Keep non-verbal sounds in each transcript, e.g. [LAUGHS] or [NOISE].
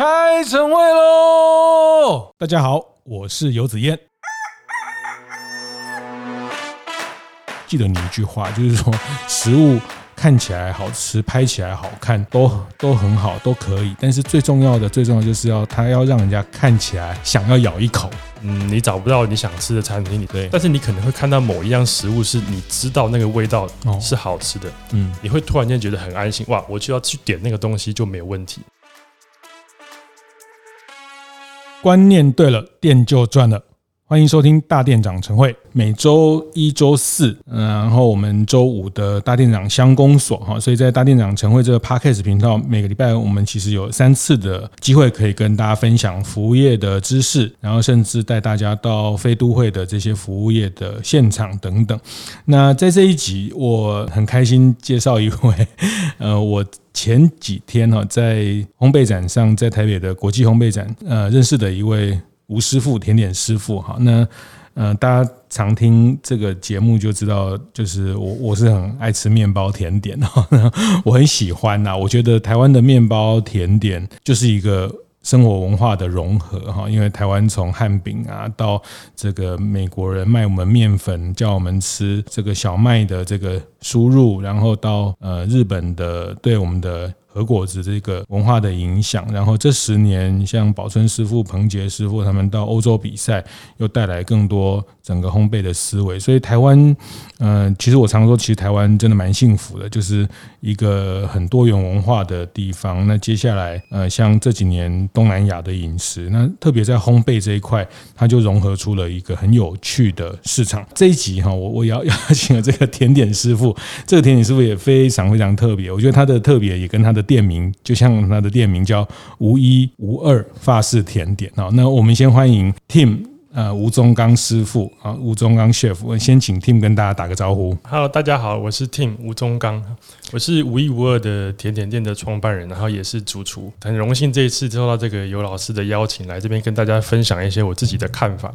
开晨会喽！大家好，我是游子嫣。记得你一句话，就是说食物看起来好吃，拍起来好看，都都很好，都可以。但是最重要的，最重要就是要它要让人家看起来想要咬一口。嗯，你找不到你想吃的餐厅里，对，但是你可能会看到某一样食物是你知道那个味道是好吃的，嗯，你会突然间觉得很安心，哇，我就要去点那个东西就没有问题。观念对了，店就赚了。欢迎收听大店长晨会，每周一、周四，嗯，然后我们周五的大店长乡公所哈，所以在大店长晨会这个 Podcast 频道，每个礼拜我们其实有三次的机会可以跟大家分享服务业的知识，然后甚至带大家到非都会的这些服务业的现场等等。那在这一集，我很开心介绍一位，[LAUGHS] 呃，我前几天哈在烘焙展上，在台北的国际烘焙展，呃，认识的一位。吴师傅，甜点师傅，哈，那呃，大家常听这个节目就知道，就是我我是很爱吃面包甜点 [LAUGHS] 哈，我很喜欢呐，我觉得台湾的面包甜点就是一个生活文化的融合，哈，因为台湾从汉饼啊到这个美国人卖我们面粉，叫我们吃这个小麦的这个输入，然后到呃日本的对我们的。和果子这个文化的影响，然后这十年，像宝春师傅、彭杰师傅他们到欧洲比赛，又带来更多整个烘焙的思维。所以台湾，嗯、其实我常说，其实台湾真的蛮幸福的，就是一个很多元文化的地方。那接下来，呃，像这几年东南亚的饮食，那特别在烘焙这一块，它就融合出了一个很有趣的市场。这一集哈，我我邀邀请了这个甜点师傅，这个甜点师傅也非常非常特别。我觉得他的特别也跟他的店名就像他的店名叫无一无二法式甜点。啊，那我们先欢迎 Tim，呃，吴宗刚师傅啊，吴宗刚 chef，我先请 Tim 跟大家打个招呼。Hello，大家好，我是 Tim 吴宗刚，我是无一无二的甜点店的创办人，然后也是主厨。很荣幸这一次受到这个尤老师的邀请，来这边跟大家分享一些我自己的看法。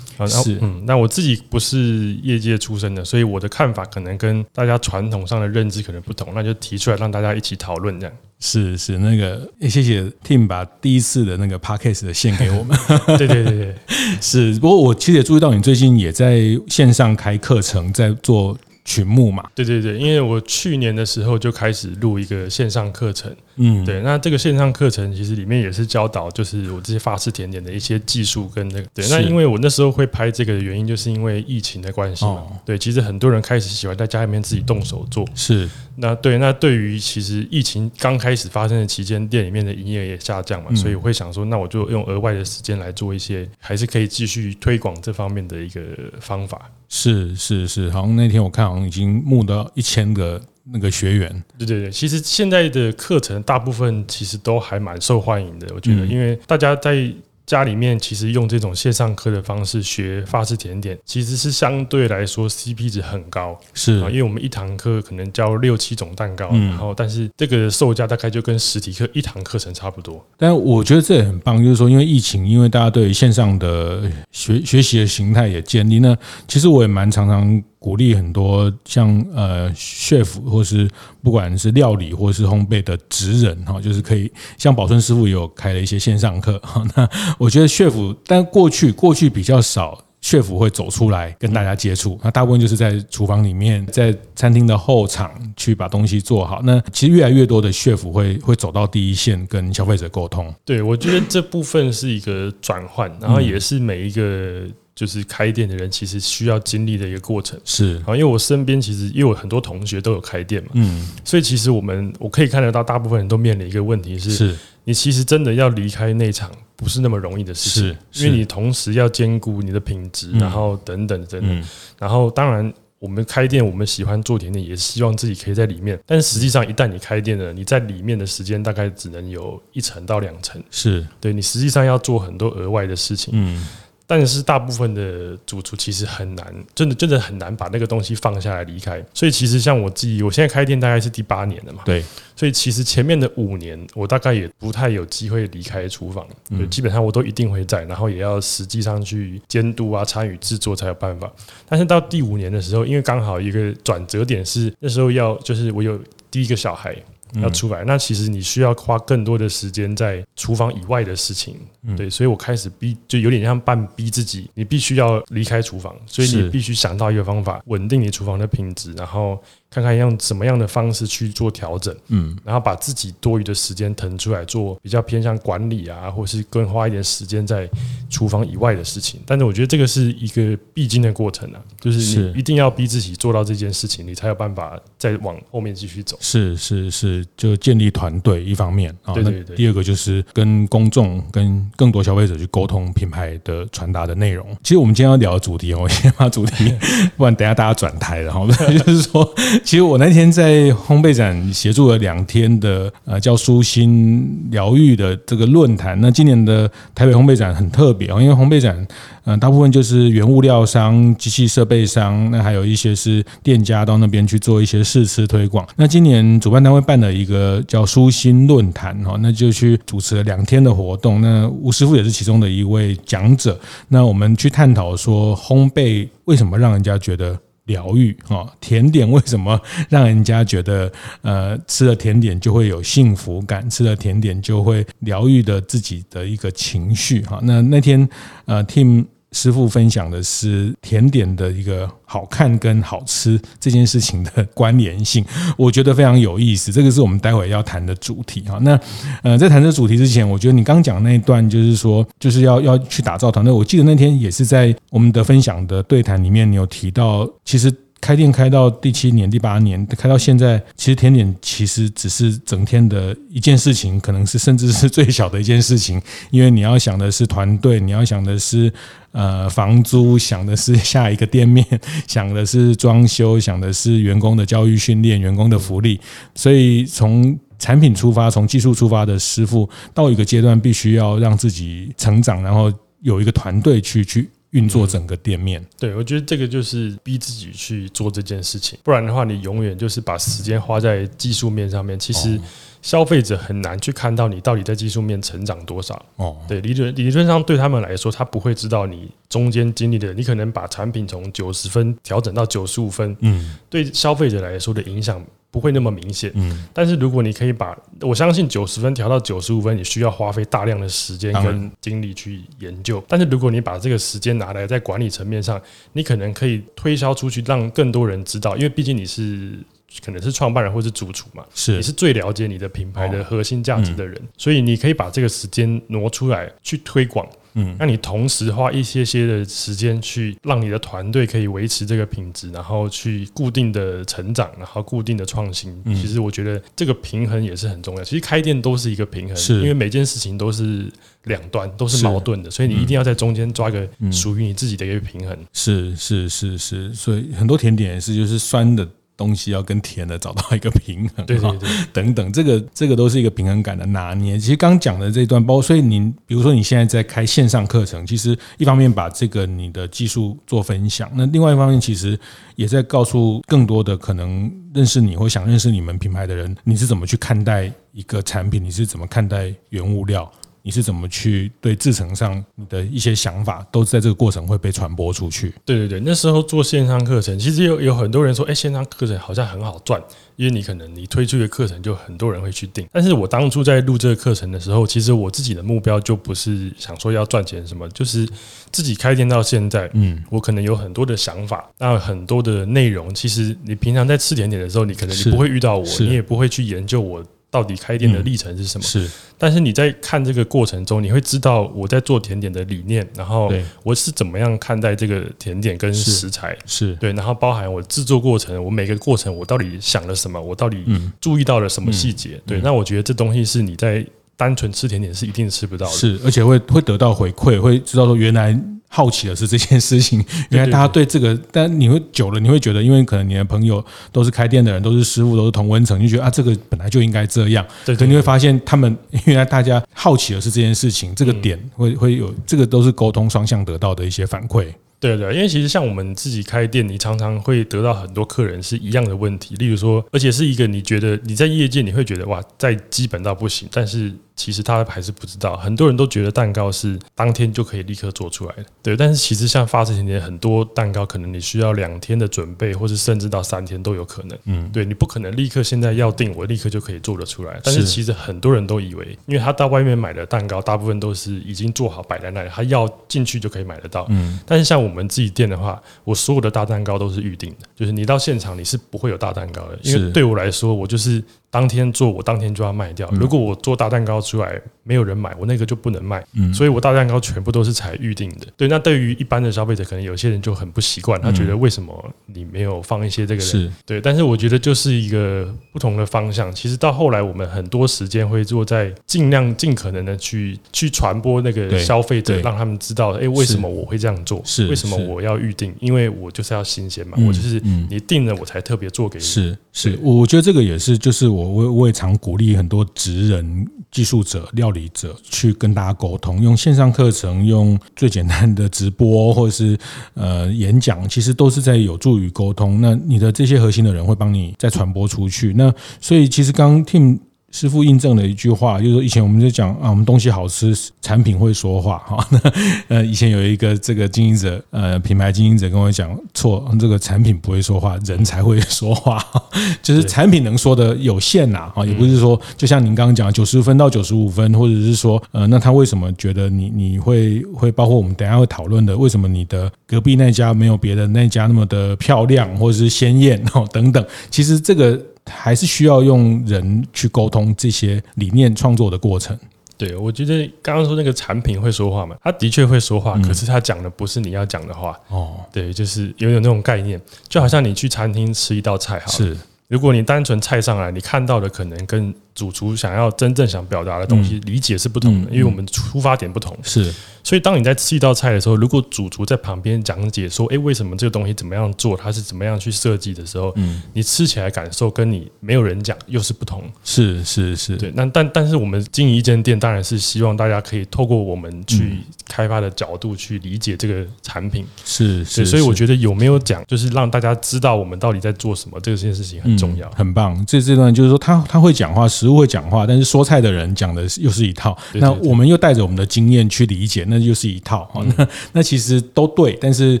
是，嗯，那我自己不是业界出身的，所以我的看法可能跟大家传统上的认知可能不同，那就提出来让大家一起讨论这样。是是，那个，谢谢 Tim 把第一次的那个 Podcast 的献给我们。对对对对，[LAUGHS] 是。不过我其实也注意到你最近也在线上开课程，在做。群目嘛，对对对，因为我去年的时候就开始录一个线上课程，嗯，对，那这个线上课程其实里面也是教导，就是我这些法式甜点的一些技术跟那个，对，那因为我那时候会拍这个的原因，就是因为疫情的关系嘛，对，其实很多人开始喜欢在家里面自己动手做，是，那对，那对于其实疫情刚开始发生的期间，店里面的营业也下降嘛，所以我会想说，那我就用额外的时间来做一些，还是可以继续推广这方面的一个方法。是是是，好像那天我看好像已经募到一千个那个学员。对对对，其实现在的课程大部分其实都还蛮受欢迎的，我觉得，因为大家在。家里面其实用这种线上课的方式学法式甜点，其实是相对来说 CP 值很高，是啊，因为我们一堂课可能教六七种蛋糕，然后但是这个售价大概就跟实体课一堂课程差不多。但我觉得这也很棒，就是说因为疫情，因为大家对于线上的学学习的形态也建立，那其实我也蛮常常。鼓励很多像呃 chef 或是不管是料理或是烘焙的职人哈，就是可以像宝春师傅也有开了一些线上课哈。[LAUGHS] 那我觉得 chef，但过去过去比较少 chef 会走出来跟大家接触，那大部分就是在厨房里面，在餐厅的后场去把东西做好。那其实越来越多的 chef 会会走到第一线跟消费者沟通。对，我觉得这部分是一个转换，然后也是每一个。就是开店的人其实需要经历的一个过程，是。啊，因为我身边其实因为我很多同学都有开店嘛，嗯，所以其实我们我可以看得到，大部分人都面临一个问题是，是。你其实真的要离开内场不是那么容易的事情，是，因为你同时要兼顾你的品质，然后等等等等，然后当然我们开店，我们喜欢做甜点，也是希望自己可以在里面，但实际上一旦你开店了，你在里面的时间大概只能有一层到两层，是。对你实际上要做很多额外的事情，嗯。但是大部分的主厨其实很难，真的真的很难把那个东西放下来离开。所以其实像我自己，我现在开店大概是第八年了嘛。对。所以其实前面的五年，我大概也不太有机会离开厨房，嗯，基本上我都一定会在，然后也要实际上去监督啊、参与制作才有办法。但是到第五年的时候，因为刚好一个转折点是那时候要，就是我有第一个小孩。要出来，嗯、那其实你需要花更多的时间在厨房以外的事情。嗯、对，所以我开始逼，就有点像半逼自己，你必须要离开厨房，所以你必须想到一个方法，稳定你厨房的品质，然后。看看用什么样的方式去做调整，嗯，然后把自己多余的时间腾出来做比较偏向管理啊，或是更花一点时间在厨房以外的事情。但是我觉得这个是一个必经的过程啊，就是你一定要逼自己做到这件事情，你才有办法再往后面继续走。是是是，就建立团队一方面啊，对对对。第二个就是跟公众、跟更多消费者去沟通品牌的传达的内容。其实我们今天要聊的主题，我 [LAUGHS] 先把主题，[LAUGHS] 不然等下大家转台了哈，[LAUGHS] 就是说。[LAUGHS] 其实我那天在烘焙展协助了两天的呃叫舒心疗愈的这个论坛。那今年的台北烘焙展很特别哦，因为烘焙展嗯大部分就是原物料商、机器设备商，那还有一些是店家到那边去做一些试吃推广。那今年主办单位办了一个叫舒心论坛哈，那就去主持了两天的活动。那吴师傅也是其中的一位讲者。那我们去探讨说烘焙为什么让人家觉得。疗愈啊，甜点为什么让人家觉得呃吃了甜点就会有幸福感，吃了甜点就会疗愈的自己的一个情绪哈？那那天呃，Tim。师傅分享的是甜点的一个好看跟好吃这件事情的关联性，我觉得非常有意思。这个是我们待会要谈的主题哈。那呃，在谈这主题之前，我觉得你刚讲那一段就是说，就是要要去打造团队。我记得那天也是在我们的分享的对谈里面，你有提到，其实。开店开到第七年、第八年，开到现在，其实甜点其实只是整天的一件事情，可能是甚至是最小的一件事情，因为你要想的是团队，你要想的是呃房租，想的是下一个店面，[LAUGHS] 想的是装修，想的是员工的教育训练、员工的福利，所以从产品出发，从技术出发的师傅，到一个阶段必须要让自己成长，然后有一个团队去去。运作整个店面，对，我觉得这个就是逼自己去做这件事情，不然的话，你永远就是把时间花在技术面上面。其实消费者很难去看到你到底在技术面成长多少。哦，对，理论理论上对他们来说，他不会知道你中间经历的，你可能把产品从九十分调整到九十五分，嗯，对消费者来说的影响。不会那么明显，嗯，但是如果你可以把，我相信九十分调到九十五分，你需要花费大量的时间跟精力去研究。但是如果你把这个时间拿来在管理层面上，你可能可以推销出去，让更多人知道，因为毕竟你是可能是创办人或是主厨嘛，是你是最了解你的品牌的核心价值的人，所以你可以把这个时间挪出来去推广。嗯，那你同时花一些些的时间去让你的团队可以维持这个品质，然后去固定的成长，然后固定的创新。其实我觉得这个平衡也是很重要。其实开店都是一个平衡，是因为每件事情都是两端，都是矛盾的，所以你一定要在中间抓一个属于你自己的一个平衡。是是是是，所以很多甜点也是就是酸的。东西要跟甜的找到一个平衡，对对对，等等，这个这个都是一个平衡感的拿捏。其实刚讲的这段，包括所以您比如说你现在在开线上课程，其实一方面把这个你的技术做分享，那另外一方面其实也在告诉更多的可能认识你或想认识你们品牌的人，你是怎么去看待一个产品，你是怎么看待原物料。你是怎么去对制程上你的一些想法，都在这个过程会被传播出去？对对对，那时候做线上课程，其实有有很多人说，哎，线上课程好像很好赚，因为你可能你推出的课程就很多人会去订。但是我当初在录这个课程的时候，其实我自己的目标就不是想说要赚钱什么，就是自己开店到现在，嗯，我可能有很多的想法，那很多的内容，其实你平常在吃甜点的时候，你可能你不会遇到我，你也不会去研究我。到底开店的历程是什么？是，但是你在看这个过程中，你会知道我在做甜点的理念，然后我是怎么样看待这个甜点跟食材，是。对，然后包含我制作过程，我每个过程我到底想了什么，我到底注意到了什么细节？对，那我觉得这东西是你在单纯吃甜点是一定吃不到的，是，而且会会得到回馈，会知道说原来。好奇的是这件事情，[LAUGHS] 原来大家对这个，但你会久了，你会觉得，因为可能你的朋友都是开店的人，都是师傅，都是同温层，你就觉得啊，这个本来就应该这样。对，可你会发现，他们 [LAUGHS] 原来大家好奇的是这件事情，这个点会会有这个都是沟通双向得到的一些反馈。对对，因为其实像我们自己开店，你常常会得到很多客人是一样的问题，例如说，而且是一个你觉得你在业界你会觉得哇，在基本到不行，但是。其实他还是不知道，很多人都觉得蛋糕是当天就可以立刻做出来的，对。但是其实像发式甜点，很多蛋糕可能你需要两天的准备，或是甚至到三天都有可能。嗯，对，你不可能立刻现在要订，我立刻就可以做得出来。但是其实很多人都以为，因为他到外面买的蛋糕，大部分都是已经做好摆在那里，他要进去就可以买得到。嗯。但是像我们自己店的话，我所有的大蛋糕都是预定的，就是你到现场你是不会有大蛋糕的，因为对我来说，我就是。当天做，我当天就要卖掉。如果我做大蛋糕出来没有人买，我那个就不能卖。嗯，所以我大蛋糕全部都是才预定的。对，那对于一般的消费者，可能有些人就很不习惯，他觉得为什么你没有放一些这个人？是对，但是我觉得就是一个不同的方向。其实到后来，我们很多时间会做在尽量尽可能的去去传播那个消费者，让他们知道，哎，为什么我会这样做？是为什么我要预定？因为我就是要新鲜嘛，我就是你定了我才特别做给你。是是，我觉得这个也是，就是我。我我也常鼓励很多职人、技术者、料理者去跟大家沟通，用线上课程，用最简单的直播或者是呃演讲，其实都是在有助于沟通。那你的这些核心的人会帮你再传播出去。那所以其实刚 Tim。师傅印证了一句话，就是说以前我们就讲啊，我们东西好吃，产品会说话 [LAUGHS] 哈。那呃，以前有一个这个经营者，呃，品牌经营者跟我讲，错，这个产品不会说话，人才会说话。[LAUGHS] 就是产品能说的有限呐，啊，也不是说，就像您刚刚讲九十分到九十五分，或者是说，呃，那他为什么觉得你你会会包括我们等下会讨论的，为什么你的隔壁那家没有别的那家那么的漂亮，或者是鲜艳哦等等，其实这个。还是需要用人去沟通这些理念创作的过程。对，我觉得刚刚说那个产品会说话嘛，他的确会说话，可是他讲的不是你要讲的话。哦，对，就是有点那种概念，就好像你去餐厅吃一道菜哈，是，如果你单纯菜上来，你看到的可能跟。主厨想要真正想表达的东西，理解是不同的，因为我们出发点不同。是，所以当你在吃一道菜的时候，如果主厨在旁边讲解说：“哎，为什么这个东西怎么样做？它是怎么样去设计的时候，嗯，你吃起来感受跟你没有人讲又是不同。”是是是，对。那但但是我们经营一间店，当然是希望大家可以透过我们去开发的角度去理解这个产品。是是，所以我觉得有没有讲，就是让大家知道我们到底在做什么，这件事情很重要。很棒。这这段就是说，他他会讲话时。都会讲话，但是说菜的人讲的又是一套。那我们又带着我们的经验去理解，那又是一套。那那其实都对，但是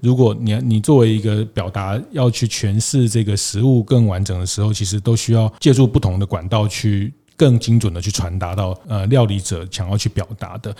如果你你作为一个表达要去诠释这个食物更完整的时候，其实都需要借助不同的管道去更精准的去传达到呃料理者想要去表达的。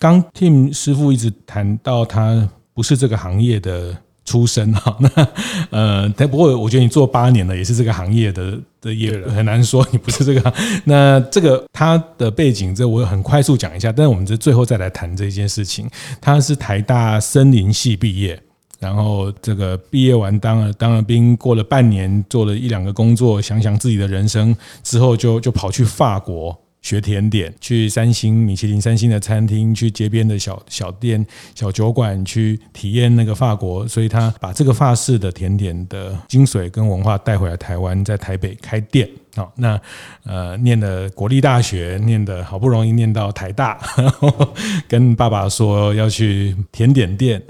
刚 Tim 师傅一直谈到他不是这个行业的。出身哈，[LAUGHS] 那呃，但不过我觉得你做八年了，也是这个行业的的，也很难说你不是这个。[LAUGHS] 那这个他的背景，这我很快速讲一下，但是我们这最后再来谈这件事情。他是台大森林系毕业，然后这个毕业完当了当了兵，过了半年做了一两个工作，想想自己的人生之后就，就就跑去法国。学甜点，去三星米其林三星的餐厅，去街边的小小店、小酒馆去体验那个法国，所以他把这个法式的甜点的精髓跟文化带回来台湾，在台北开店。好，那呃，念的国立大学，念的好不容易念到台大，然 [LAUGHS] 后跟爸爸说要去甜点店。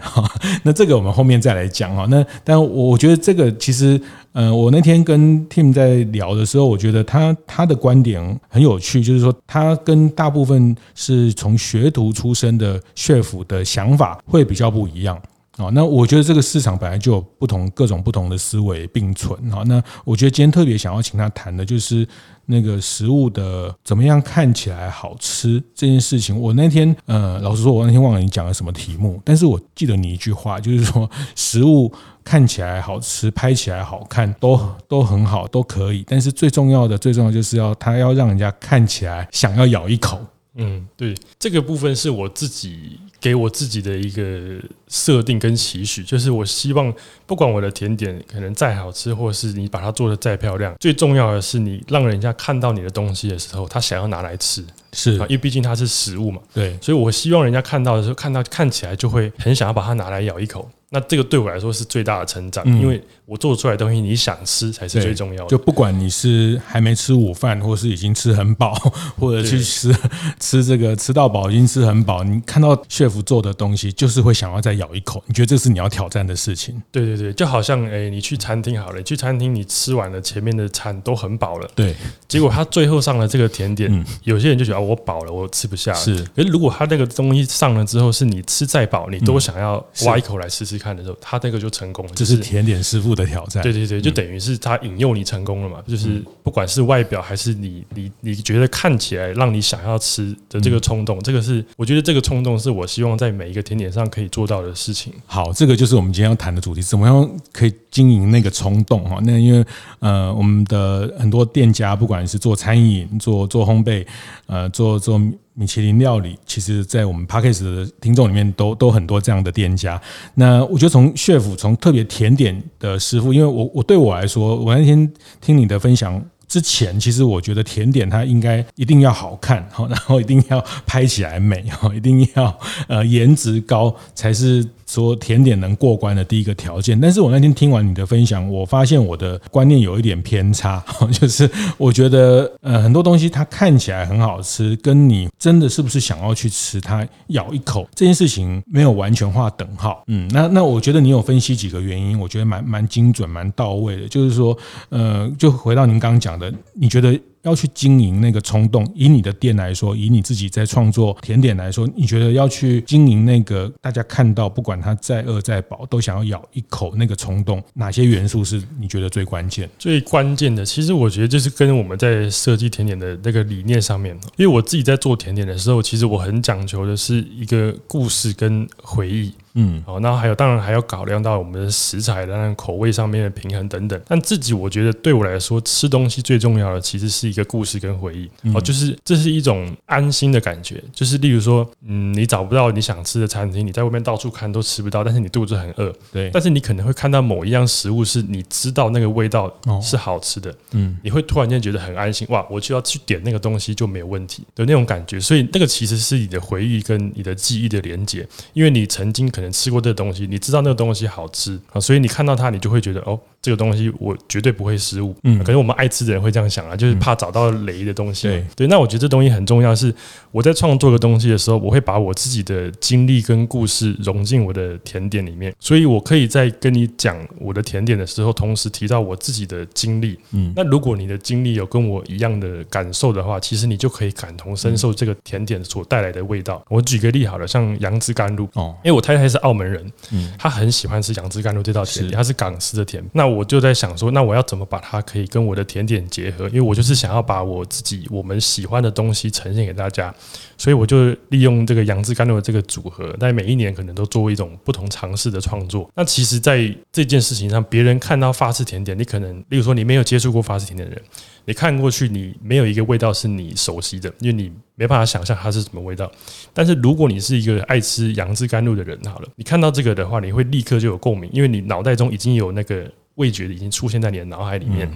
那这个我们后面再来讲哈。那但我觉得这个其实，呃，我那天跟 Tim 在聊的时候，我觉得他他的观点很有趣，就是说他跟大部分是从学徒出身的 chef 的想法会比较不一样。好，那我觉得这个市场本来就有不同各种不同的思维并存。好，那我觉得今天特别想要请他谈的就是那个食物的怎么样看起来好吃这件事情。我那天呃，老实说，我那天忘了你讲了什么题目，但是我记得你一句话，就是说食物看起来好吃、拍起来好看都都很好，都可以。但是最重要的、最重要就是要它要让人家看起来想要咬一口。嗯，对，这个部分是我自己给我自己的一个设定跟期许，就是我希望不管我的甜点可能再好吃，或是你把它做的再漂亮，最重要的是你让人家看到你的东西的时候，他想要拿来吃，是啊，因为毕竟它是食物嘛，对，所以我希望人家看到的时候，看到看起来就会很想要把它拿来咬一口。那这个对我来说是最大的成长，因为我做出来的东西你想吃才是最重要的。就不管你是还没吃午饭，或是已经吃很饱，[LAUGHS] 或者去吃 [LAUGHS] 吃这个吃到饱，已经吃很饱，你看到 chef 做的东西，就是会想要再咬一口。你觉得这是你要挑战的事情？对对对，就好像哎，你去餐厅好了，你去餐厅你吃完了前面的餐都很饱了，对，结果他最后上了这个甜点，嗯、有些人就觉得我饱了，我吃不下了。是，可是如果他那个东西上了之后，是你吃再饱，你都想要挖一口来试试看的时候，他那个就成功了。这是甜点师傅的挑战。对对对，就等于是他引诱你成功了嘛，就是不管是外表还是你你你觉得看起来让你想要吃的这个冲动，这个是我觉得这个冲动是我希望在每一个甜点上可以做到的事情。好，这个就是我们今天要谈的主题，怎么样可以经营那个冲动哈？那因为呃，我们的很多店家，不管是做餐饮、做做烘焙，呃，做做。米其林料理，其实，在我们 Podcast 的听众里面都，都很多这样的店家。那我觉得，从 chef，从特别甜点的师傅，因为我我对我来说，我那天听你的分享之前，其实我觉得甜点它应该一定要好看，然后一定要拍起来美，一定要呃颜值高才是。说甜点能过关的第一个条件，但是我那天听完你的分享，我发现我的观念有一点偏差，[LAUGHS] 就是我觉得呃很多东西它看起来很好吃，跟你真的是不是想要去吃它咬一口这件事情没有完全划等号。嗯，那那我觉得你有分析几个原因，我觉得蛮蛮精准、蛮到位的，就是说呃，就回到您刚刚讲的，你觉得。要去经营那个冲动，以你的店来说，以你自己在创作甜点来说，你觉得要去经营那个大家看到，不管它再饿再饱，都想要咬一口那个冲动，哪些元素是你觉得最关键？最关键的，其实我觉得就是跟我们在设计甜点的那个理念上面，因为我自己在做甜点的时候，其实我很讲求的是一个故事跟回忆。嗯，好，那还有，当然还要考量到我们的食材的那口味上面的平衡等等。但自己我觉得，对我来说，吃东西最重要的其实是一个故事跟回忆。哦，就是这是一种安心的感觉。就是例如说，嗯，你找不到你想吃的餐厅，你在外面到处看都吃不到，但是你肚子很饿，对。但是你可能会看到某一样食物，是你知道那个味道是好吃的，嗯，你会突然间觉得很安心。哇，我就要去点那个东西就没有问题的那种感觉。所以那个其实是你的回忆跟你的记忆的连接，因为你曾经可能。吃过这个东西，你知道那个东西好吃啊，所以你看到它，你就会觉得哦，这个东西我绝对不会失误。嗯，可是我们爱吃的人会这样想啊，就是怕找到雷的东西。对对，那我觉得这东西很重要，是我在创作个东西的时候，我会把我自己的经历跟故事融进我的甜点里面，所以我可以在跟你讲我的甜点的时候，同时提到我自己的经历。嗯，那如果你的经历有跟我一样的感受的话，其实你就可以感同身受这个甜点所带来的味道。我举个例好了，像杨枝甘露哦，因为我太太是澳门人，嗯，她很喜欢吃杨枝甘露这道甜点，它是港式的甜。那我就在想说，那我要怎么把它可以跟我的甜点结合？因为我就是想要把我自己我们喜欢的东西呈现给大家，所以我就利用这个杨枝甘露的这个组合，在每一年可能都做一种不同尝试的创作。那其实，在这件事情上，别人看到法式甜点，你可能，例如说你没有接触过法式甜点的人。你看过去，你没有一个味道是你熟悉的，因为你没办法想象它是什么味道。但是如果你是一个爱吃杨枝甘露的人，好了，你看到这个的话，你会立刻就有共鸣，因为你脑袋中已经有那个味觉已经出现在你的脑海里面，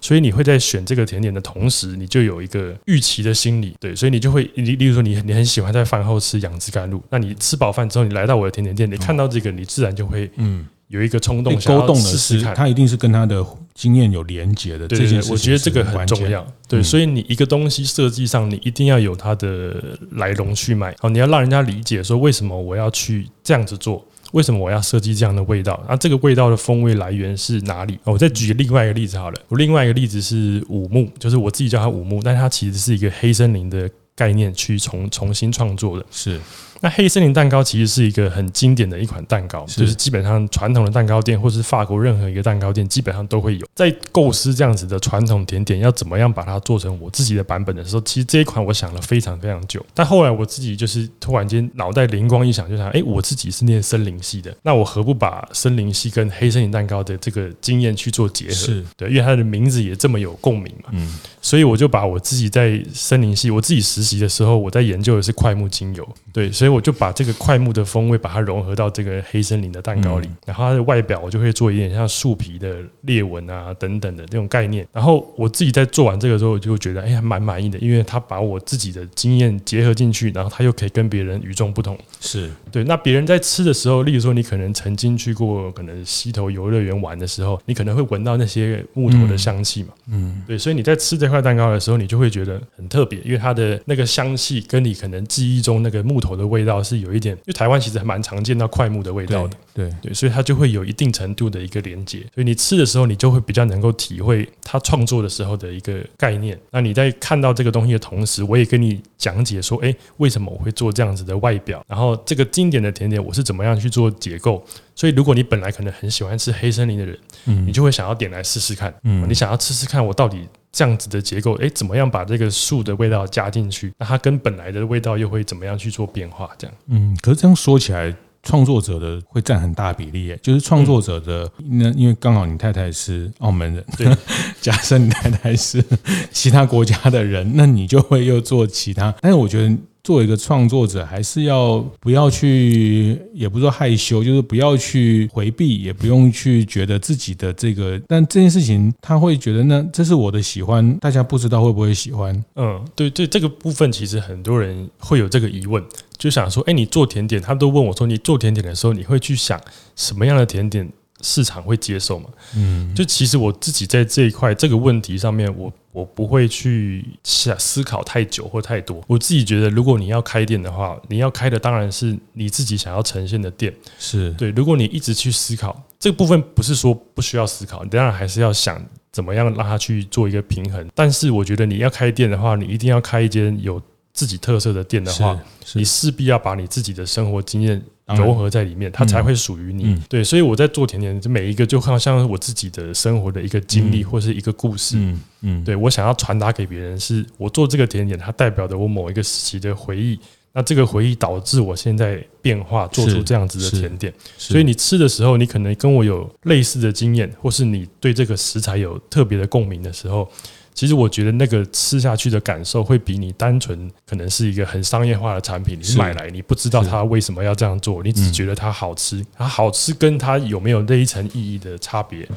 所以你会在选这个甜点的同时，你就有一个预期的心理，对，所以你就会，你例如说，你你很喜欢在饭后吃杨枝甘露，那你吃饱饭之后，你来到我的甜点店，你看到这个，你自然就会嗯。有一个冲动，勾动的是他一定是跟他的经验有连结的。这件事，我觉得这个很重要。对，所以你一个东西设计上，你一定要有它的来龙去脉。好，你要让人家理解说，为什么我要去这样子做，为什么我要设计这样的味道？那这个味道的风味来源是哪里？我再举另外一个例子好了。我另外一个例子是五木，就是我自己叫它五木，但它其实是一个黑森林的概念去重重新创作的。是。那黑森林蛋糕其实是一个很经典的一款蛋糕，就是基本上传统的蛋糕店或是法国任何一个蛋糕店基本上都会有。在构思这样子的传统甜点要怎么样把它做成我自己的版本的时候，其实这一款我想了非常非常久。但后来我自己就是突然间脑袋灵光一想，就想，哎，我自己是念森林系的，那我何不把森林系跟黑森林蛋糕的这个经验去做结合？是对，因为它的名字也这么有共鸣嘛。嗯，所以我就把我自己在森林系，我自己实习的时候，我在研究的是快木精油，对，所以。以我就把这个快木的风味把它融合到这个黑森林的蛋糕里，嗯、然后它的外表我就会做一点像树皮的裂纹啊等等的这种概念。然后我自己在做完这个之后，我就觉得哎呀蛮满意的，因为它把我自己的经验结合进去，然后它又可以跟别人与众不同。是对。那别人在吃的时候，例如说你可能曾经去过可能溪头游乐园玩的时候，你可能会闻到那些木头的香气嘛。嗯，对。所以你在吃这块蛋糕的时候，你就会觉得很特别，因为它的那个香气跟你可能记忆中那个木头的味道是有一点，因为台湾其实还蛮常见到块木的味道的。对对，所以它就会有一定程度的一个连接。所以你吃的时候，你就会比较能够体会他创作的时候的一个概念。那你在看到这个东西的同时，我也跟你讲解说，哎，为什么我会做这样子的外表？然后这个经典的甜点我是怎么样去做结构？所以如果你本来可能很喜欢吃黑森林的人，嗯，你就会想要点来试试看。嗯，你想要吃试看我到底这样子的结构，哎，怎么样把这个树的味道加进去？那它跟本来的味道又会怎么样去做变化？这样，嗯，可是这样说起来。创作者的会占很大比例，就是创作者的那，因为刚好你太太是澳门人，对，[LAUGHS] 假设你太太是其他国家的人，那你就会又做其他。但是我觉得。作为一个创作者，还是要不要去，也不是说害羞，就是不要去回避，也不用去觉得自己的这个。但这件事情，他会觉得呢，这是我的喜欢，大家不知道会不会喜欢。嗯，对对，这个部分其实很多人会有这个疑问，就想说，哎，你做甜点，他都问我说，你做甜点的时候，你会去想什么样的甜点？市场会接受嘛？嗯，就其实我自己在这一块这个问题上面，我我不会去想思考太久或太多。我自己觉得，如果你要开店的话，你要开的当然是你自己想要呈现的店。是对。如果你一直去思考这个部分，不是说不需要思考，你当然还是要想怎么样让它去做一个平衡。但是我觉得你要开店的话，你一定要开一间有自己特色的店的话，你势必要把你自己的生活经验。融合在里面，它才会属于你。对，所以我在做甜点，每一个就好像我自己的生活的一个经历，或是一个故事。嗯嗯，对我想要传达给别人，是我做这个甜点，它代表着我某一个时期的回忆。那这个回忆导致我现在变化，做出这样子的甜点。所以你吃的时候，你可能跟我有类似的经验，或是你对这个食材有特别的共鸣的时候。其实我觉得那个吃下去的感受会比你单纯可能是一个很商业化的产品，你买来你不知道它为什么要这样做，你只觉得它好吃，它好吃跟它有没有那一层意义的差别，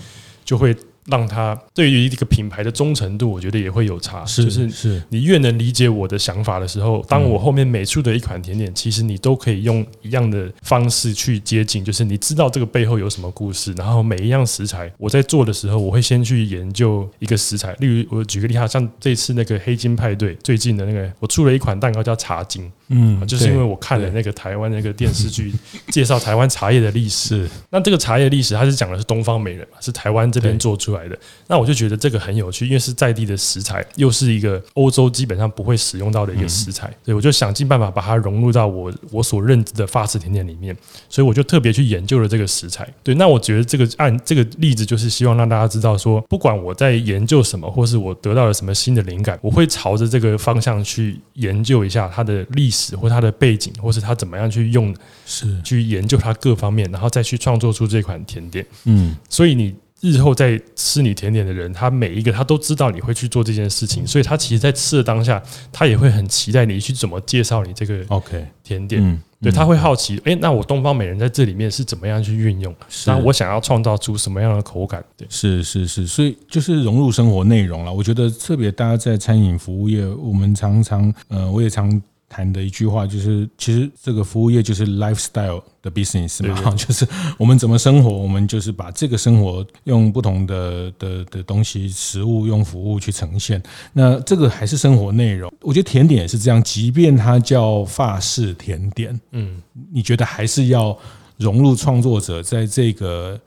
就会。让他对于一个品牌的忠诚度，我觉得也会有差。是是是，你越能理解我的想法的时候，当我后面每出的一款甜点，其实你都可以用一样的方式去接近，就是你知道这个背后有什么故事。然后每一样食材，我在做的时候，我会先去研究一个食材。例如，我举个例哈，像这次那个黑金派对最近的那个，我出了一款蛋糕叫茶金。嗯，就是因为我看了那个台湾那个电视剧，[LAUGHS] 介绍台湾茶叶的历史。那这个茶叶历史，它是讲的是东方美人嘛，是台湾这边做出来的。那我就觉得这个很有趣，因为是在地的食材，又是一个欧洲基本上不会使用到的一个食材，所以我就想尽办法把它融入到我我所认知的法式甜点里面。所以我就特别去研究了这个食材。对，那我觉得这个按这个例子，就是希望让大家知道说，不管我在研究什么，或是我得到了什么新的灵感，我会朝着这个方向去研究一下它的历史。或他的背景，或是他怎么样去用，是去研究他各方面，然后再去创作出这款甜点。嗯，所以你日后在吃你甜点的人，他每一个他都知道你会去做这件事情，所以他其实，在吃的当下，他也会很期待你去怎么介绍你这个 OK 甜点。嗯，对，他会好奇，诶，那我东方美人在这里面是怎么样去运用？那我想要创造出什么样的口感？对，是是是，所以就是融入生活内容了。我觉得特别，大家在餐饮服务业，我们常常，呃，我也常。谈的一句话就是，其实这个服务业就是 lifestyle 的 business 嘛，[LAUGHS] 就是我们怎么生活，我们就是把这个生活用不同的的的东西、食物、用服务去呈现。那这个还是生活内容。我觉得甜点也是这样，即便它叫法式甜点，嗯，你觉得还是要融入创作者在这个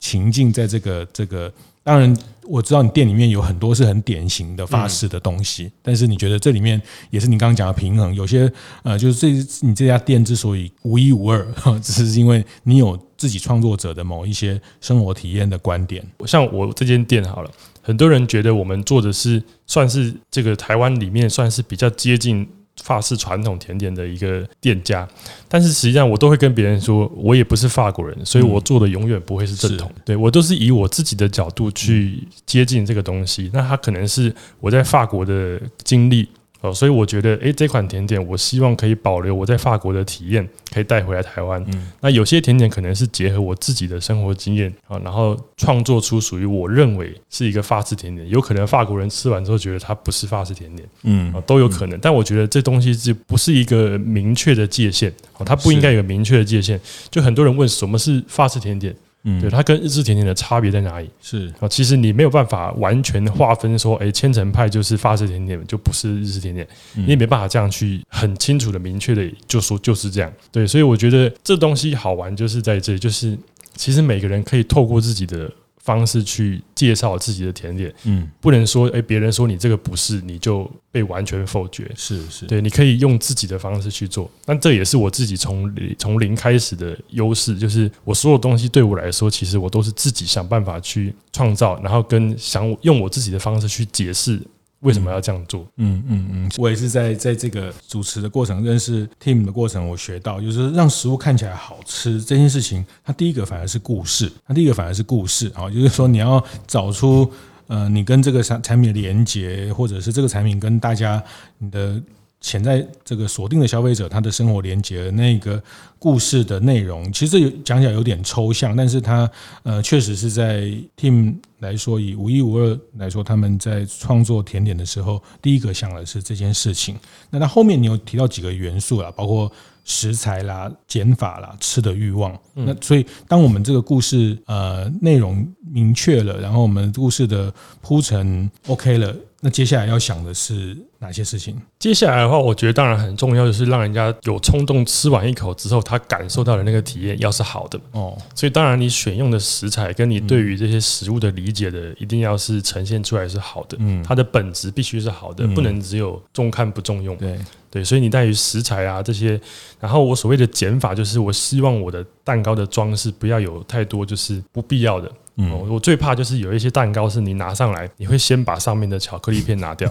情境，在这个这个。当然，我知道你店里面有很多是很典型的法式的东西，但是你觉得这里面也是你刚刚讲的平衡？有些呃，就是这你这家店之所以独一无二，[LAUGHS] 只是因为你有自己创作者的某一些生活体验的观点。像我这间店好了，很多人觉得我们做的是算是这个台湾里面算是比较接近。法式传统甜点的一个店家，但是实际上我都会跟别人说，我也不是法国人，所以我做的永远不会是正统。对，我都是以我自己的角度去接近这个东西。那它可能是我在法国的经历，哦，所以我觉得，诶，这款甜点我希望可以保留我在法国的体验，可以带回来台湾。嗯，那有些甜点可能是结合我自己的生活经验啊，然后创作出属于我认为是一个法式甜点。有可能法国人吃完之后觉得它不是法式甜点，嗯，都有可能。但我觉得这东西是不是一个明确的界限？哦，它不应该有明确的界限。就很多人问什么是法式甜点？嗯，对，它跟日式甜点的差别在哪里？是啊，其实你没有办法完全划分说，哎，千层派就是法式甜点，就不是日式甜点，你也没办法这样去很清楚的、明确的就说就是这样。对，所以我觉得这东西好玩就是在这里，就是其实每个人可以透过自己的。方式去介绍自己的甜点，嗯，不能说诶，别人说你这个不是，你就被完全否决。是是，对，你可以用自己的方式去做，但这也是我自己从从零开始的优势，就是我所有东西对我来说，其实我都是自己想办法去创造，然后跟想用我自己的方式去解释。为什么要这样做？嗯嗯嗯，我也是在在这个主持的过程、认识 Team 的过程，我学到就是让食物看起来好吃这件事情，它第一个反而是故事，它第一个反而是故事啊，就是说你要找出呃你跟这个产产品的连接，或者是这个产品跟大家你的。潜在这个锁定的消费者，他的生活连接的那个故事的内容，其实有讲起来有点抽象，但是他呃确实是在 Team 来说，以无一无二来说，他们在创作甜点的时候，第一个想的是这件事情。那他后面你有提到几个元素啊，包括食材啦、减法啦、吃的欲望。那所以当我们这个故事呃内容明确了，然后我们故事的铺陈 OK 了。那接下来要想的是哪些事情？接下来的话，我觉得当然很重要，就是让人家有冲动吃完一口之后，他感受到的那个体验要是好的哦。所以当然你选用的食材跟你对于这些食物的理解的，一定要是呈现出来是好的。嗯，它的本质必须是好的，不能只有重看不重用。对对，所以你在于食材啊这些，然后我所谓的减法，就是我希望我的蛋糕的装饰不要有太多就是不必要的。嗯，我最怕就是有一些蛋糕是你拿上来，你会先把上面的巧克力片拿掉。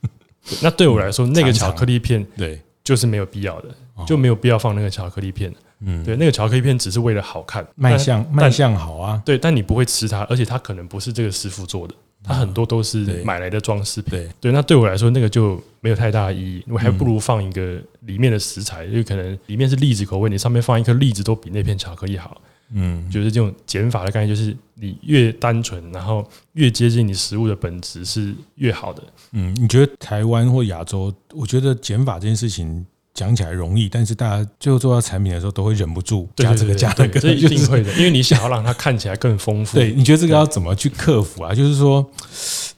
[LAUGHS] 那对我来说，那个巧克力片对就是没有必要的，就没有必要放那个巧克力片。嗯，对，那个巧克力片只是为了好看，卖相卖相好啊。对，但你不会吃它，而且它可能不是这个师傅做的，它很多都是买来的装饰品。对对，那对我来说，那个就没有太大的意义。我还不如放一个里面的食材，因为可能里面是栗子口味，你上面放一颗栗子都比那片巧克力好。嗯，就是这种减法的概念，就是你越单纯，然后越接近你食物的本质是越好的。嗯，你觉得台湾或亚洲，我觉得减法这件事情。讲起来容易，但是大家最后做到产品的时候，都会忍不住加这个加那个，[LAUGHS] 这一定会的，因为你想要让它看起来更丰富。对，你觉得这个要怎么去克服啊？就是说，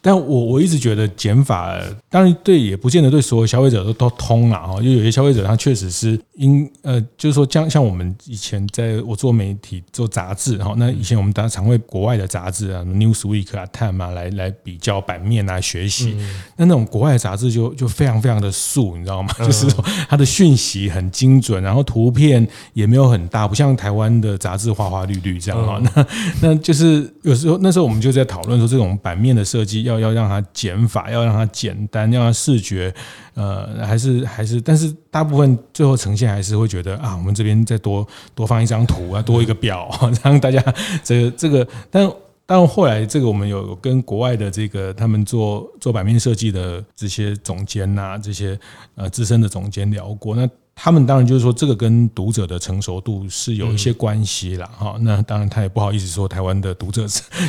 但我我一直觉得减法，当然对，也不见得对所有消费者都都通了。哈，就有些消费者他确实是因呃，就是说，像像我们以前在我做媒体做杂志，哈，那以前我们常常会国外的杂志啊，Newsweek 啊，Time 啊，来来比较版面啊，学习。那那种国外的杂志就就非常非常的素，你知道吗？[LAUGHS] 就是说它的。讯息很精准，然后图片也没有很大，不像台湾的杂志花花绿绿这样哈。[LAUGHS] 那那就是有时候那时候我们就在讨论说，这种版面的设计要要让它减法，要让它简单，要让它视觉呃还是还是，但是大部分最后呈现还是会觉得啊，我们这边再多多放一张图啊，多一个表，让大家这个这个，但。但后来，这个我们有跟国外的这个他们做做版面设计的这些总监呐，这些呃资深的总监聊过，那。他们当然就是说，这个跟读者的成熟度是有一些关系啦。哈。那当然，他也不好意思说台湾的读者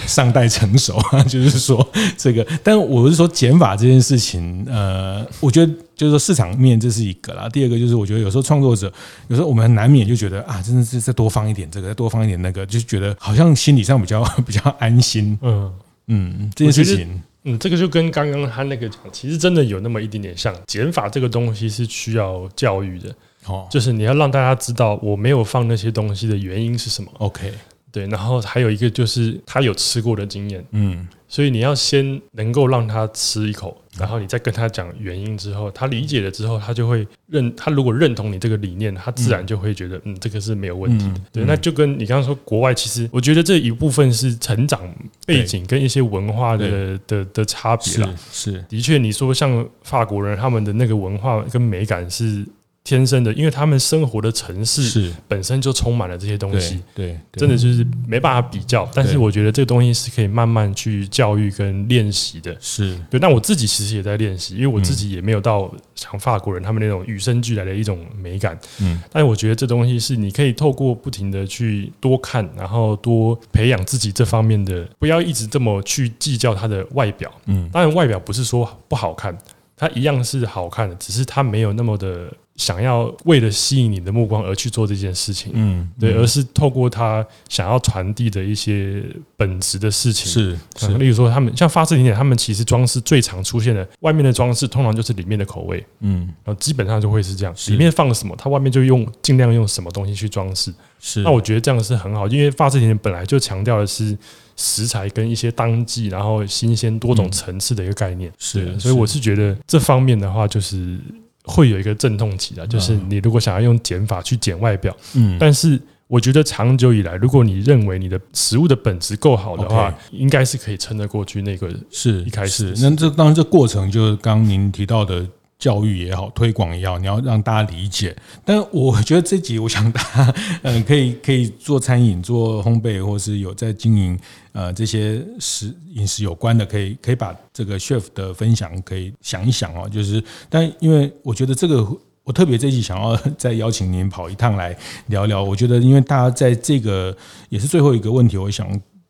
尚待成熟，[LAUGHS] 就是说这个。但我是说减法这件事情，呃，我觉得就是说市场面这是一个啦。第二个就是我觉得有时候创作者有时候我们难免就觉得啊，真的是再多放一点这个，再多放一点那个，就觉得好像心理上比较 [LAUGHS] 比较安心。嗯嗯，这件事情。嗯，这个就跟刚刚他那个讲，其实真的有那么一点点像。减法这个东西是需要教育的，哦，就是你要让大家知道我没有放那些东西的原因是什么。OK。对，然后还有一个就是他有吃过的经验，嗯，所以你要先能够让他吃一口，然后你再跟他讲原因之后，他理解了之后，他就会认，他如果认同你这个理念，他自然就会觉得，嗯，这个是没有问题的。对，那就跟你刚刚说，国外其实我觉得这一部分是成长背景跟一些文化的的的差别啦。是，的确，你说像法国人他们的那个文化跟美感是。天生的，因为他们生活的城市是本身就充满了这些东西，对，对真的就是没办法比较。但是我觉得这个东西是可以慢慢去教育跟练习的，是对。那我自己其实也在练习，因为我自己也没有到像法国人他们那种与生俱来的一种美感，嗯。但是我觉得这东西是你可以透过不停的去多看，然后多培养自己这方面的，不要一直这么去计较它的外表，嗯。当然外表不是说不好看，它一样是好看的，只是它没有那么的。想要为了吸引你的目光而去做这件事情，嗯，对，而是透过他想要传递的一些本质的事情，是，是，例如说他们像法式甜点，他们其实装饰最常出现的，外面的装饰通常就是里面的口味，嗯，然后基本上就会是这样，里面放了什么，它外面就用尽量用什么东西去装饰，是，那我觉得这样是很好，因为法式甜点本来就强调的是食材跟一些当季，然后新鲜多种层次的一个概念，是，所以我是觉得这方面的话就是。会有一个阵痛期的，就是你如果想要用减法去减外表，嗯，但是我觉得长久以来，如果你认为你的食物的本质够好的话，应该是可以撑得过去。那个是一开始，那这当然这过程就是刚刚您提到的。教育也好，推广也好，你要让大家理解。但我觉得这集，我想大家，嗯，[LAUGHS] 可以可以做餐饮、做烘焙，或是有在经营呃这些食饮食有关的，可以可以把这个 chef 的分享可以想一想哦。就是，但因为我觉得这个，我特别这集想要再邀请您跑一趟来聊聊。我觉得，因为大家在这个也是最后一个问题，我想。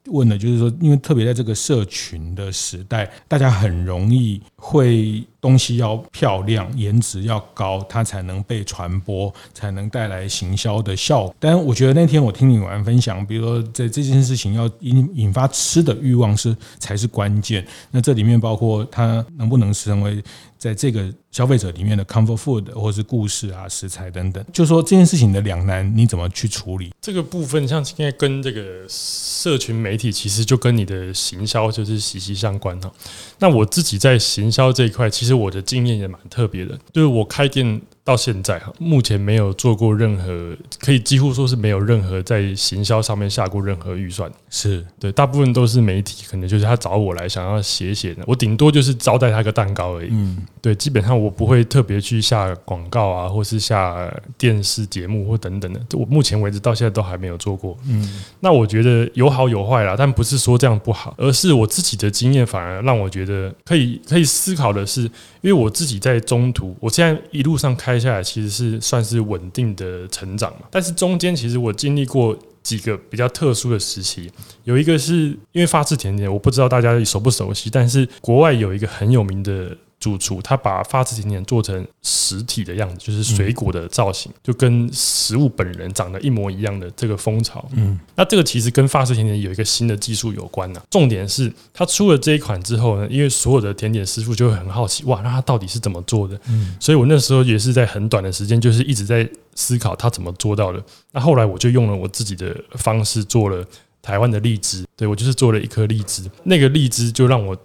问的就是说，因为特别在这个社群的时代，大家很容易会东西要漂亮，颜值要高，它才能被传播，才能带来行销的效果。但我觉得那天我听你们分享，比如说在这件事情要引引发吃的欲望是才是关键。那这里面包括它能不能成为在这个消费者里面的 comfort food，或是故事啊、食材等等，就说这件事情的两难，你怎么去处理？这个部分像现在跟这个社群媒体，其实就跟你的行销就是息息相关哈。那我自己在行销这一块，其实我的经验也蛮特别的，就是我开店。到现在哈，目前没有做过任何，可以几乎说是没有任何在行销上面下过任何预算。是对，大部分都是媒体，可能就是他找我来想要写写的，我顶多就是招待他个蛋糕而已。嗯，对，基本上我不会特别去下广告啊，或是下电视节目或等等的。我目前为止到现在都还没有做过。嗯，那我觉得有好有坏啦，但不是说这样不好，而是我自己的经验反而让我觉得可以可以思考的是，因为我自己在中途，我现在一路上开。接下来其实是算是稳定的成长嘛，但是中间其实我经历过几个比较特殊的时期，有一个是因为发式甜点，我不知道大家熟不熟悉，但是国外有一个很有名的。主厨他把发式甜点做成实体的样子，就是水果的造型，就跟食物本人长得一模一样的这个风潮。嗯，那这个其实跟发式甜点有一个新的技术有关呢。重点是他出了这一款之后呢，因为所有的甜点师傅就会很好奇，哇，那他到底是怎么做的？嗯，所以我那时候也是在很短的时间，就是一直在思考他怎么做到的。那后来我就用了我自己的方式做了台湾的荔枝，对，我就是做了一颗荔枝，那个荔枝就让我。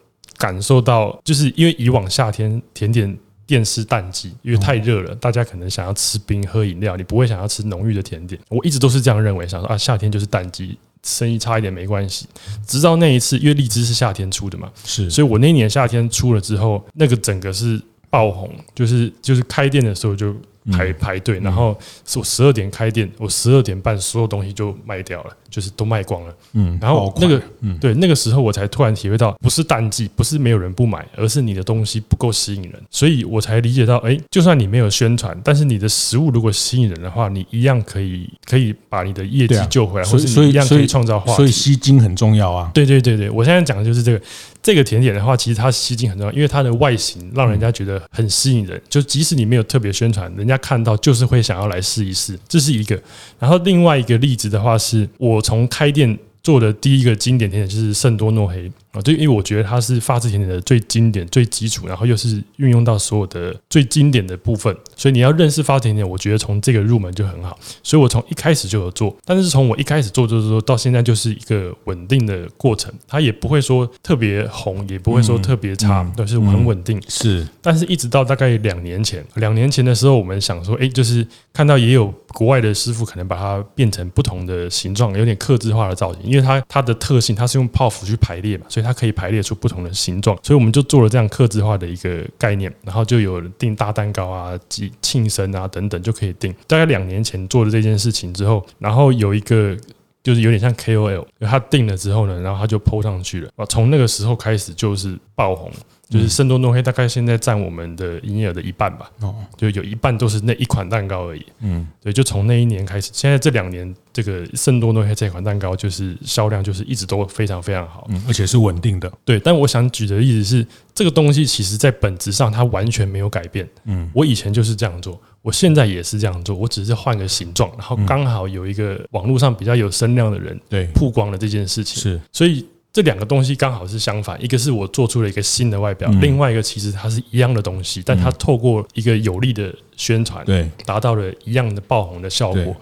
感受到，就是因为以往夏天甜点店是淡季，因为太热了，大家可能想要吃冰喝饮料，你不会想要吃浓郁的甜点。我一直都是这样认为，想说啊，夏天就是淡季，生意差一点没关系。直到那一次，因为荔枝是夏天出的嘛，是，所以我那一年夏天出了之后，那个整个是爆红，就是就是开店的时候就。排排队，然后是我十二点开店，我十二点半所有东西就卖掉了，就是都卖光了。嗯，然后那个，嗯，对，那个时候我才突然体会到，不是淡季，不是没有人不买，而是你的东西不够吸引人，所以我才理解到，哎，就算你没有宣传，但是你的食物如果吸引人的话，你一样可以可以把你的业绩救回来，或者你一样可以创造话题。所以吸睛很重要啊。对对对对，我现在讲的就是这个。这个甜点的话，其实它吸睛很重要，因为它的外形让人家觉得很吸引人。就即使你没有特别宣传，人家看到就是会想要来试一试。这是一个。然后另外一个例子的话，是我从开店做的第一个经典甜点，就是圣多诺黑。啊，就因为我觉得它是发式甜点的最经典、最基础，然后又是运用到所有的最经典的部分，所以你要认识发式甜点，我觉得从这个入门就很好。所以我从一开始就有做，但是从我一开始做做做到现在，就是一个稳定的过程。它也不会说特别红，也不会说特别差，都是很稳定。是，但是一直到大概两年前，两年前的时候，我们想说，哎，就是看到也有国外的师傅可能把它变成不同的形状，有点克制化的造型，因为它它的特性，它是用泡芙去排列嘛，所以。它可以排列出不同的形状，所以我们就做了这样刻字化的一个概念，然后就有订大蛋糕啊、庆生啊等等就可以订。大概两年前做了这件事情之后，然后有一个就是有点像 KOL，他定了之后呢，然后他就 PO 上去了啊，从那个时候开始就是爆红。就是圣多诺黑大概现在占我们的营业额的一半吧，哦，就有一半都是那一款蛋糕而已。嗯，对，就从那一年开始，现在这两年这个圣多诺黑这款蛋糕就是销量就是一直都非常非常好，嗯，而且是稳定的。对，但我想举的例子是，这个东西其实在本质上它完全没有改变。嗯，我以前就是这样做，我现在也是这样做，我只是换个形状，然后刚好有一个网络上比较有声量的人对。曝光了这件事情，是，所以。这两个东西刚好是相反，一个是我做出了一个新的外表，嗯、另外一个其实它是一样的东西，但它透过一个有力的宣传，对，达到了一样的爆红的效果。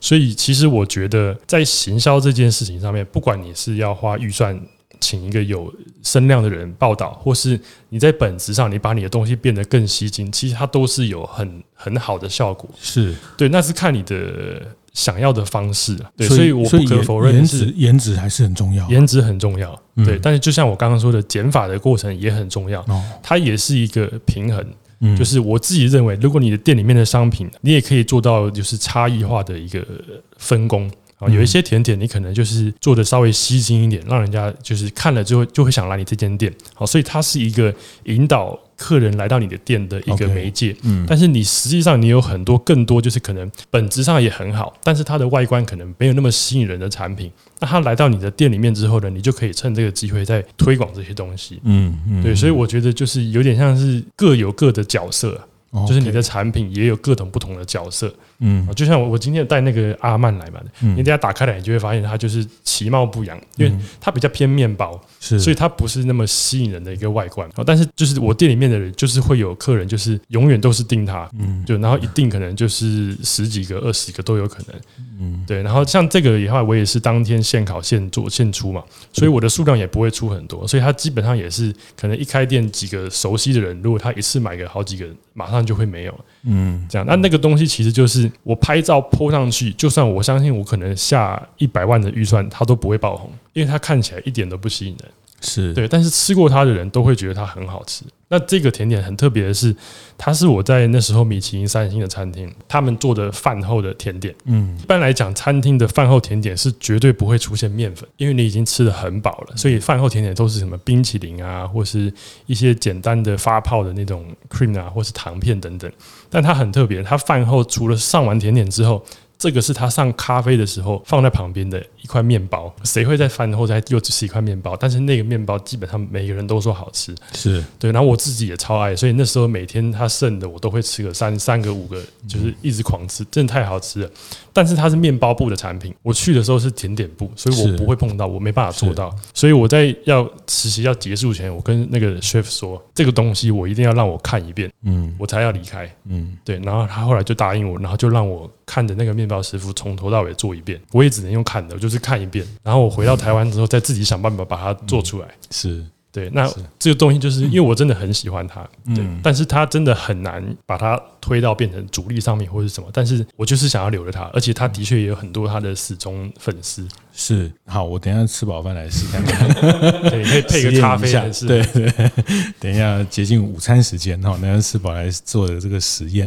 所以其实我觉得在行销这件事情上面，不管你是要花预算请一个有声量的人报道，或是你在本质上你把你的东西变得更吸睛，其实它都是有很很好的效果。是对，那是看你的。想要的方式，对，所以我不可否认颜值，颜值还是很重要，颜值很重要，对。但是就像我刚刚说的，减法的过程也很重要，它也是一个平衡。就是我自己认为，如果你的店里面的商品，你也可以做到就是差异化的一个分工。啊，有一些甜点你可能就是做的稍微吸睛一点，让人家就是看了之后就会想来你这间店。好，所以它是一个引导客人来到你的店的一个媒介。嗯，但是你实际上你有很多更多就是可能本质上也很好，但是它的外观可能没有那么吸引人的产品。那他来到你的店里面之后呢，你就可以趁这个机会再推广这些东西。嗯嗯，对，所以我觉得就是有点像是各有各的角色，就是你的产品也有各种不同的角色。嗯，就像我我今天带那个阿曼来嘛，嗯、你等下打开来，你就会发现它就是其貌不扬，因为它比较偏面包，是，所以它不是那么吸引人的一个外观。但是就是我店里面的人，就是会有客人，就是永远都是订它，嗯，就然后一定可能就是十几个、二十个都有可能，嗯，对。然后像这个以后，我也是当天现烤现做现出嘛，所以我的数量也不会出很多，所以它基本上也是可能一开店几个熟悉的人，如果他一次买个好几个，马上就会没有，嗯，这样。那那个东西其实就是。我拍照 po 上去，就算我相信我可能下一百万的预算，它都不会爆红，因为它看起来一点都不吸引人。是对，但是吃过它的人都会觉得它很好吃。那这个甜点很特别的是，它是我在那时候米其林三星的餐厅，他们做的饭后的甜点。嗯，一般来讲，餐厅的饭后甜点是绝对不会出现面粉，因为你已经吃得很饱了，所以饭后甜点都是什么冰淇淋啊，或是一些简单的发泡的那种 cream 啊，或是糖片等等。但它很特别，它饭后除了上完甜点之后。这个是他上咖啡的时候放在旁边的一块面包，谁会在饭后再又只是一块面包？但是那个面包基本上每个人都说好吃，是对。然后我自己也超爱，所以那时候每天他剩的我都会吃个三三个五个，就是一直狂吃，真的太好吃了。但是它是面包部的产品，我去的时候是甜点部，所以我不会碰到，我没办法做到。所以我在要实习要结束前，我跟那个 chef 说，这个东西我一定要让我看一遍，嗯，我才要离开，嗯，对。然后他后来就答应我，然后就让我看着那个面包师傅从头到尾做一遍，我也只能用看的，就是看一遍。然后我回到台湾之后，再自己想办法把它做出来，是。对，那这个东西就是因为我真的很喜欢它，对，但是它真的很难把它推到变成主力上面或者什么，但是我就是想要留着它，而且它的确也有很多它的死忠粉丝。是，好，我等一下吃饱饭来试看看，[LAUGHS] 对，可以配个咖啡，对对，[LAUGHS] 等一下接近午餐时间哈，等下吃饱来做的这个实验。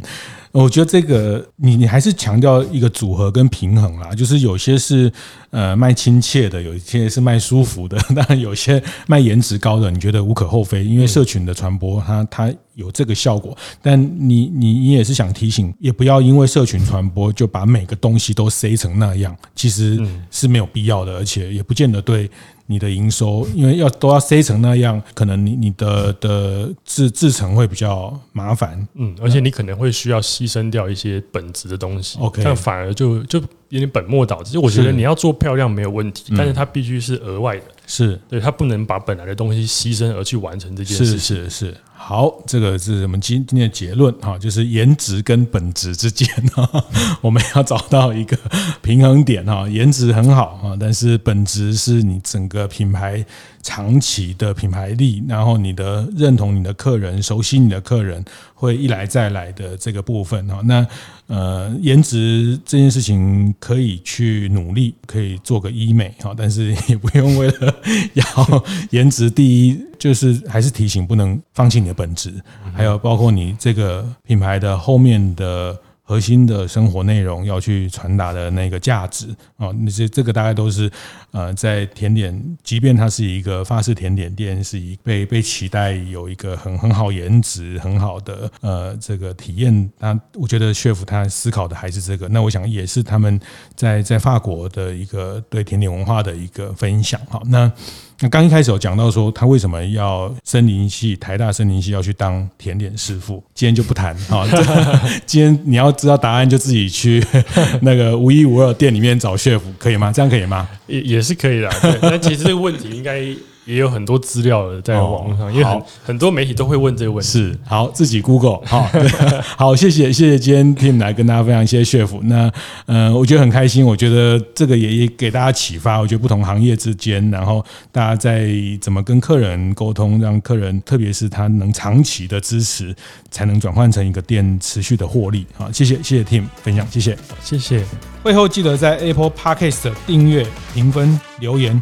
我觉得这个你你还是强调一个组合跟平衡啦，就是有些是呃卖亲切的，有一些是卖舒服的，[LAUGHS] 当然有些卖颜值高的，你觉得无可厚非，因为社群的传播它它有这个效果。但你你你也是想提醒，也不要因为社群传播就把每个东西都塞成那样，其实是没有必要的，而且也不见得对。你的营收，因为要都要塞成那样，可能你你的的制制成会比较麻烦，嗯，而且你可能会需要牺牲掉一些本质的东西，OK，但反而就就有点本末倒置。就我觉得你要做漂亮没有问题，但是它必须是额外的，是。对，它不能把本来的东西牺牲而去完成这件事，是是是。好，这个是我们今今天的结论哈，就是颜值跟本质之间哈，[LAUGHS] 我们要找到一个平衡点哈。颜值很好哈，但是本质是你整个品牌长期的品牌力，然后你的认同你的客人，熟悉你的客人，会一来再来的这个部分哈。那呃，颜值这件事情可以去努力，可以做个医美哈，但是也不用为了要 [LAUGHS] 颜值第一，就是还是提醒不能放弃你的本质，还有包括你这个品牌的后面的。核心的生活内容要去传达的那个价值啊，那些这个大概都是呃，在甜点，即便它是一个法式甜点店，是一被被期待有一个很很好颜值、很好的呃这个体验。那我觉得 chef 他思考的还是这个。那我想也是他们在在法国的一个对甜点文化的一个分享。好，那。那刚一开始有讲到说他为什么要森林系台大森林系要去当甜点师傅，今天就不谈啊。[LAUGHS] 今天你要知道答案，就自己去 [LAUGHS] 那个无一无二店里面找 chef，可以吗？这样可以吗？也也是可以的。对，但其实这个问题应该。也有很多资料的在网络上，因为很很多媒体都会问这个问题。是，好，自己 Google 好，[LAUGHS] 好，谢谢，谢谢今天 Tim 来跟大家分享一些 chef。那，呃，我觉得很开心，我觉得这个也也给大家启发。我觉得不同行业之间，然后大家在怎么跟客人沟通，让客人特别是他能长期的支持，才能转换成一个店持续的获利。好，谢谢，谢谢 Tim 分享，谢谢，谢谢。会后记得在 Apple Podcast 订阅、评分、留言。